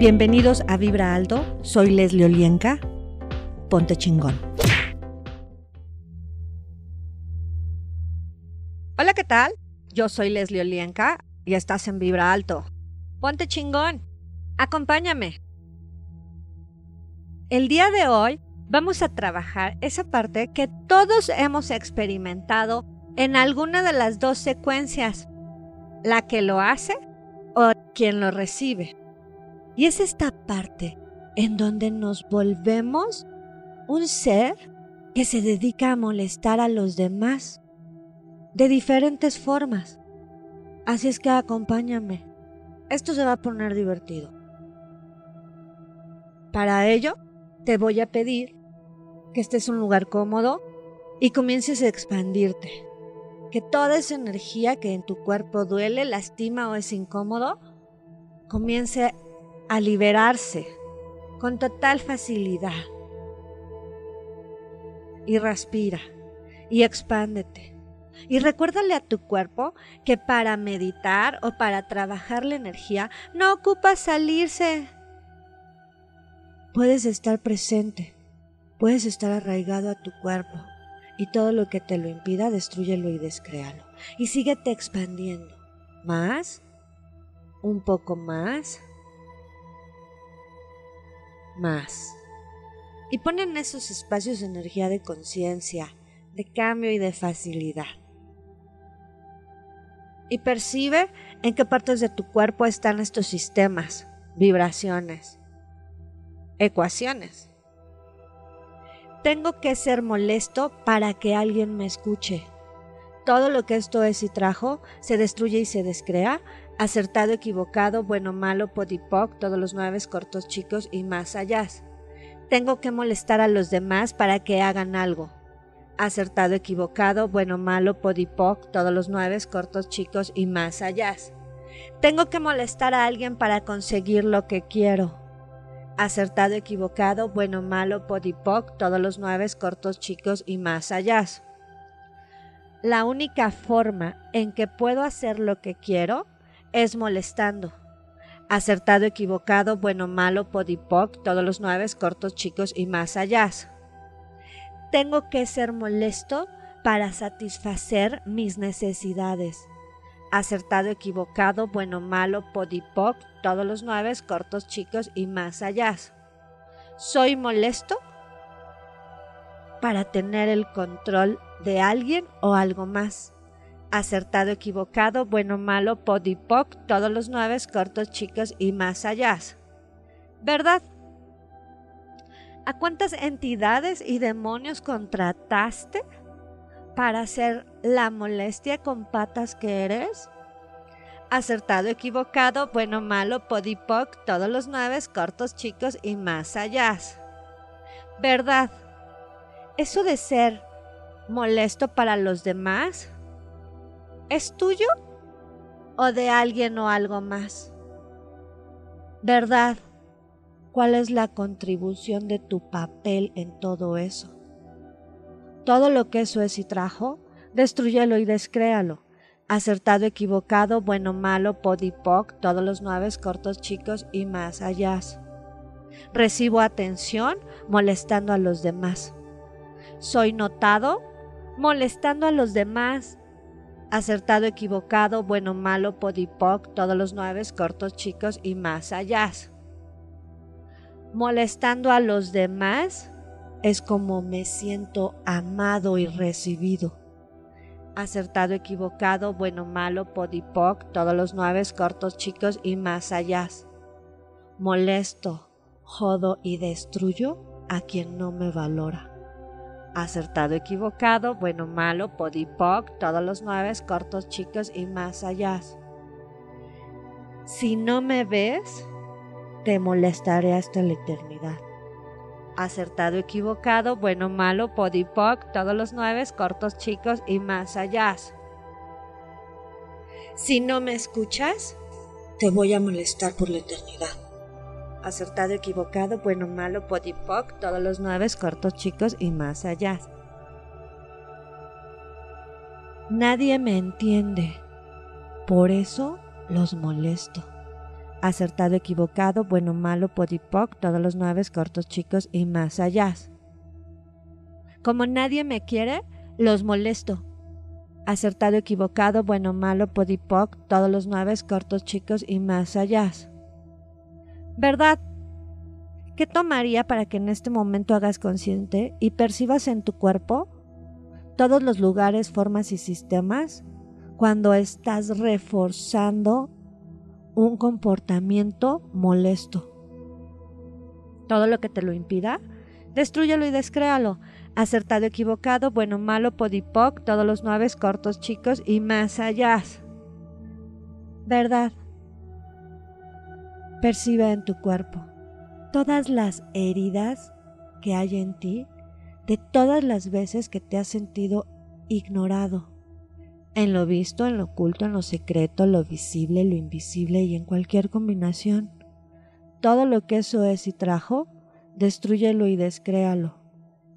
Bienvenidos a Vibra Alto, soy Leslie Olienka. Ponte chingón. Hola, ¿qué tal? Yo soy Leslie Olienka y estás en Vibra Alto. Ponte chingón. Acompáñame. El día de hoy vamos a trabajar esa parte que todos hemos experimentado en alguna de las dos secuencias, la que lo hace o quien lo recibe. Y es esta parte en donde nos volvemos un ser que se dedica a molestar a los demás de diferentes formas. Así es que acompáñame. Esto se va a poner divertido. Para ello, te voy a pedir que estés en un lugar cómodo y comiences a expandirte. Que toda esa energía que en tu cuerpo duele, lastima o es incómodo, comience a liberarse con total facilidad. Y respira y expándete. Y recuérdale a tu cuerpo que para meditar o para trabajar la energía no ocupa salirse. Puedes estar presente Puedes estar arraigado a tu cuerpo y todo lo que te lo impida, destruyelo y descréalo. Y síguete expandiendo. Más, un poco más, más. Y pon en esos espacios energía de conciencia, de cambio y de facilidad. Y percibe en qué partes de tu cuerpo están estos sistemas, vibraciones, ecuaciones. Tengo que ser molesto para que alguien me escuche. Todo lo que esto es y trajo se destruye y se descrea. Acertado, equivocado, bueno, malo, podipoc, todos los nueve cortos, chicos y más allá. Tengo que molestar a los demás para que hagan algo. Acertado, equivocado, bueno, malo, podipoc, todos los nueve cortos, chicos y más allá. Tengo que molestar a alguien para conseguir lo que quiero acertado, equivocado, bueno, malo, podipoc, todos los nueve cortos, chicos y más allá. La única forma en que puedo hacer lo que quiero es molestando. Acertado, equivocado, bueno, malo, podipoc, todos los nueve cortos, chicos y más allá. Tengo que ser molesto para satisfacer mis necesidades acertado, equivocado, bueno, malo, podipoc, todos los nueve, cortos, chicos y más allá. ¿Soy molesto? Para tener el control de alguien o algo más. Acertado, equivocado, bueno, malo, podipoc, todos los nueve, cortos, chicos y más allá. ¿Verdad? ¿A cuántas entidades y demonios contrataste para hacer la molestia con patas que eres? Acertado, equivocado, bueno, malo, podipoc, todos los nueve, cortos, chicos y más allá. ¿Verdad? Eso de ser molesto para los demás, ¿es tuyo o de alguien o algo más? ¿Verdad? ¿Cuál es la contribución de tu papel en todo eso? Todo lo que eso es y trajo, destruyelo y descréalo. Acertado, equivocado, bueno, malo, podipoc, todos los nueve cortos, chicos y más allá. Recibo atención molestando a los demás. Soy notado molestando a los demás. Acertado, equivocado, bueno, malo, podipoc, todos los nueve cortos, chicos y más allá. Molestando a los demás es como me siento amado y recibido. Acertado, equivocado, bueno, malo, podipoc, todos los nueve cortos, chicos y más allá. Molesto, jodo y destruyo a quien no me valora. Acertado, equivocado, bueno, malo, podipoc, todos los nueve cortos, chicos y más allá. Si no me ves, te molestaré hasta la eternidad acertado, equivocado, bueno, malo, podipoc, todos los nueve, cortos, chicos y más allá. Si no me escuchas, te voy a molestar por la eternidad. Acertado, equivocado, bueno, malo, podipoc, todos los nueve, cortos, chicos y más allá. Nadie me entiende, por eso los molesto. acertado, equivocado, bueno, malo, podipoc, todos los nueve, cortos, chicos y más allá. Como nadie me quiere, los molesto. Acertado, equivocado, bueno, malo, podipoc, todos los nueve, cortos, chicos y más allá. ¿Verdad? ¿Qué tomaría para que en este momento hagas consciente y percibas en tu cuerpo todos los lugares, formas y sistemas cuando estás reforzando un comportamiento molesto? Todo lo que te lo impida, destruyelo y descréalo. Acertado, equivocado, bueno, malo, podipoc, todos los nueve cortos, chicos y más allá. ¿Verdad? Percibe en tu cuerpo todas las heridas que hay en ti de todas las veces que te has sentido ignorado, en lo visto, en lo oculto, en lo secreto, lo visible, lo invisible y en cualquier combinación. Todo lo que eso es y trajo, destruyelo y descréalo.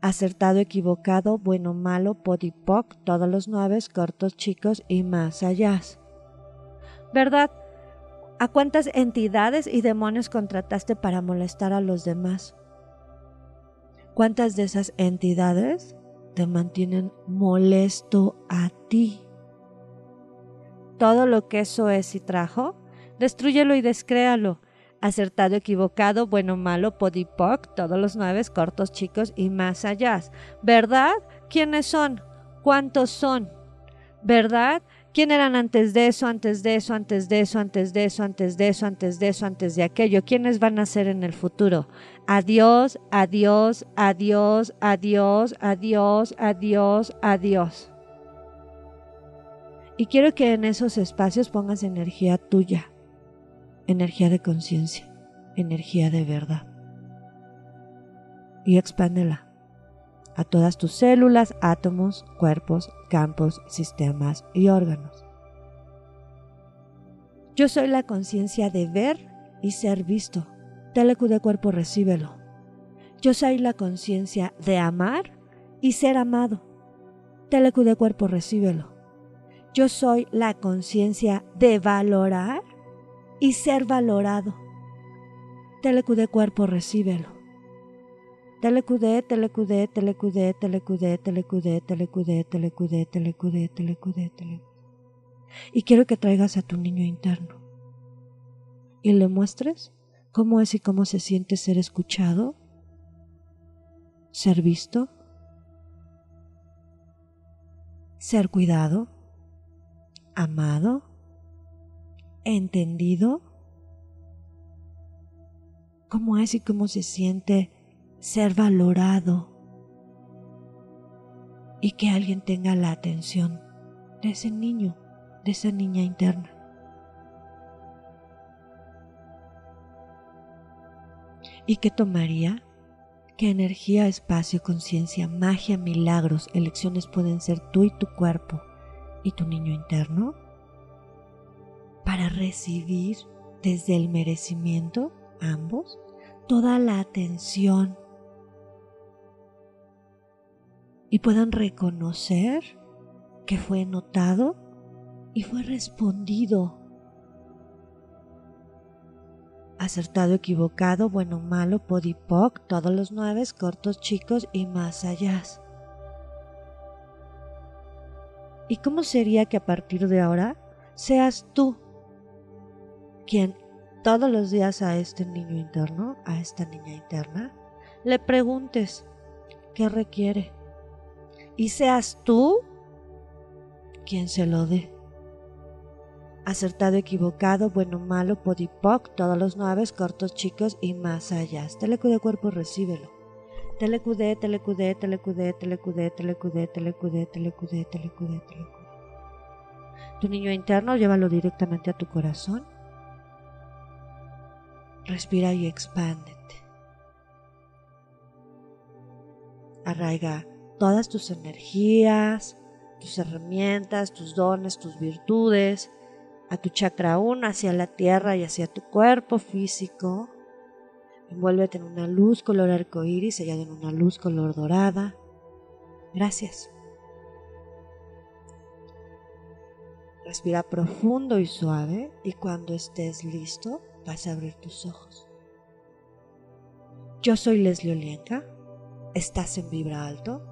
Acertado, equivocado, bueno, malo, podipoc, todos los nueve, cortos, chicos y más allá. ¿Verdad? ¿A cuántas entidades y demonios contrataste para molestar a los demás? ¿Cuántas de esas entidades te mantienen molesto a ti? Todo lo que eso es y trajo, destruyelo y descréalo. Acertado, equivocado, bueno, malo, podipoc, todos los nueve, cortos, chicos y más allá. ¿Verdad? ¿Quiénes son? ¿Cuántos son? ¿Verdad? ¿Quién eran antes de eso, antes de eso, antes de eso, antes de eso, antes de eso, antes de eso, antes de aquello? ¿Quiénes van a ser en el futuro? Adiós, adiós, adiós, adiós, adiós, adiós, adiós. Y quiero que en esos espacios pongas energía tuya, energía de conciencia, energía de verdad. Y expándela a todas tus células, átomos, cuerpos, campos, sistemas y órganos. Yo soy la conciencia de ver y ser visto. Telecu de cuerpo, recíbelo. Yo soy la conciencia de amar y ser amado. Telecu de cuerpo, recíbelo. Yo soy la conciencia de valorar y ser valorado. Telecu de cuerpo, recíbelo. Telecudé, telecudé, telecudé, telecudé, telecudé, telecudé, telecudé, telecudé, telecudé, telecudé. Y quiero que traigas a tu niño interno y le muestres cómo es y cómo se siente ser escuchado, ser visto, ser cuidado, amado, entendido, cómo es y cómo se siente ser valorado y que alguien tenga la atención de ese niño, de esa niña interna. ¿Y qué tomaría? ¿Qué energía, espacio, conciencia, magia, milagros, elecciones pueden ser tú y tu cuerpo y tu niño interno? Para recibir desde el merecimiento, ambos, toda la atención y puedan reconocer que fue notado y fue respondido. Acertado, equivocado, bueno, malo, podipoc, todos los nueve, cortos, chicos y más allá. ¿Y cómo sería que a partir de ahora seas tú quien todos los días a este niño interno, a esta niña interna, le preguntes qué requiere? Y seas tú quien se lo dé. Acertado, equivocado, bueno, malo, podipoc, todos los nueve, cortos, chicos y más allá. Telecu de cuerpo, recíbelo. Telecudé, telecudé, telecudé, telecudé, telecudé, telecudé, telecudé, telecudé, telecudé. Tu niño interno, llévalo directamente a tu corazón. Respira y expándete. Arraiga todas tus energías, tus herramientas, tus dones, tus virtudes, a tu chakra 1 hacia la tierra y hacia tu cuerpo físico. Envuélvete en una luz color arcoíris, sellado en una luz color dorada. Gracias. Respira profundo y suave y cuando estés listo, vas a abrir tus ojos. Yo soy Leslie Olienka. ¿Estás en Vibra Alto?